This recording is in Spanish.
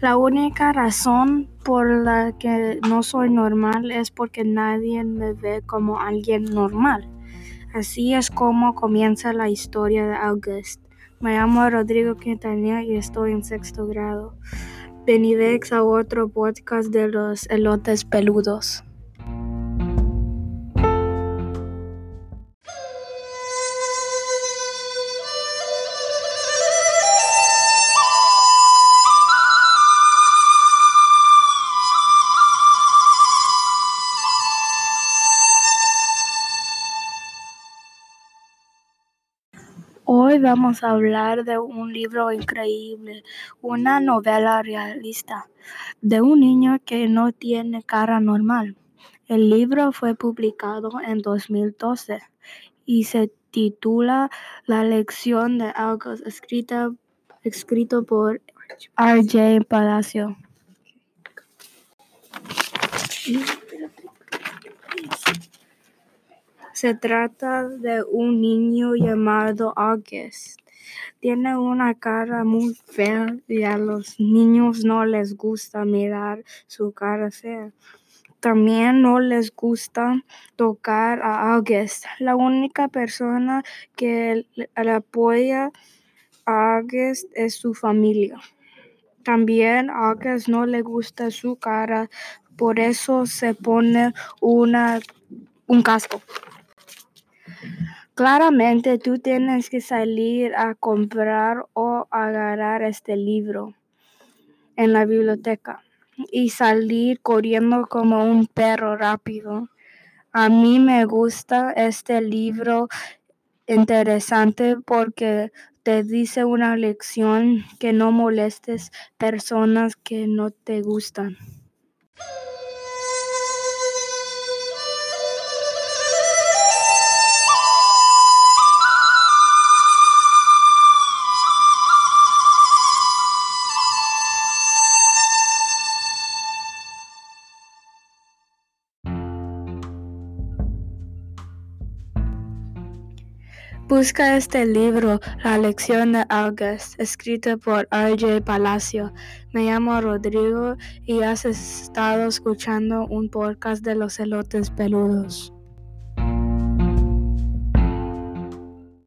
La única razón por la que no soy normal es porque nadie me ve como alguien normal. Así es como comienza la historia de August. Me llamo Rodrigo Quintanilla y estoy en sexto grado. Bienvenidos a otro podcast de los elotes peludos. Hoy vamos a hablar de un libro increíble, una novela realista de un niño que no tiene cara normal. El libro fue publicado en 2012 y se titula La lección de August, escrita, escrito por R.J. Palacio. Se trata de un niño llamado August. Tiene una cara muy fea y a los niños no les gusta mirar su cara fea. También no les gusta tocar a August. La única persona que le apoya a August es su familia. También a August no le gusta su cara, por eso se pone una, un casco. Claramente tú tienes que salir a comprar o agarrar este libro en la biblioteca y salir corriendo como un perro rápido. A mí me gusta este libro interesante porque te dice una lección que no molestes personas que no te gustan. Busca este libro, La lección de August, escrito por R.J. Palacio. Me llamo Rodrigo y has estado escuchando un podcast de los elotes peludos.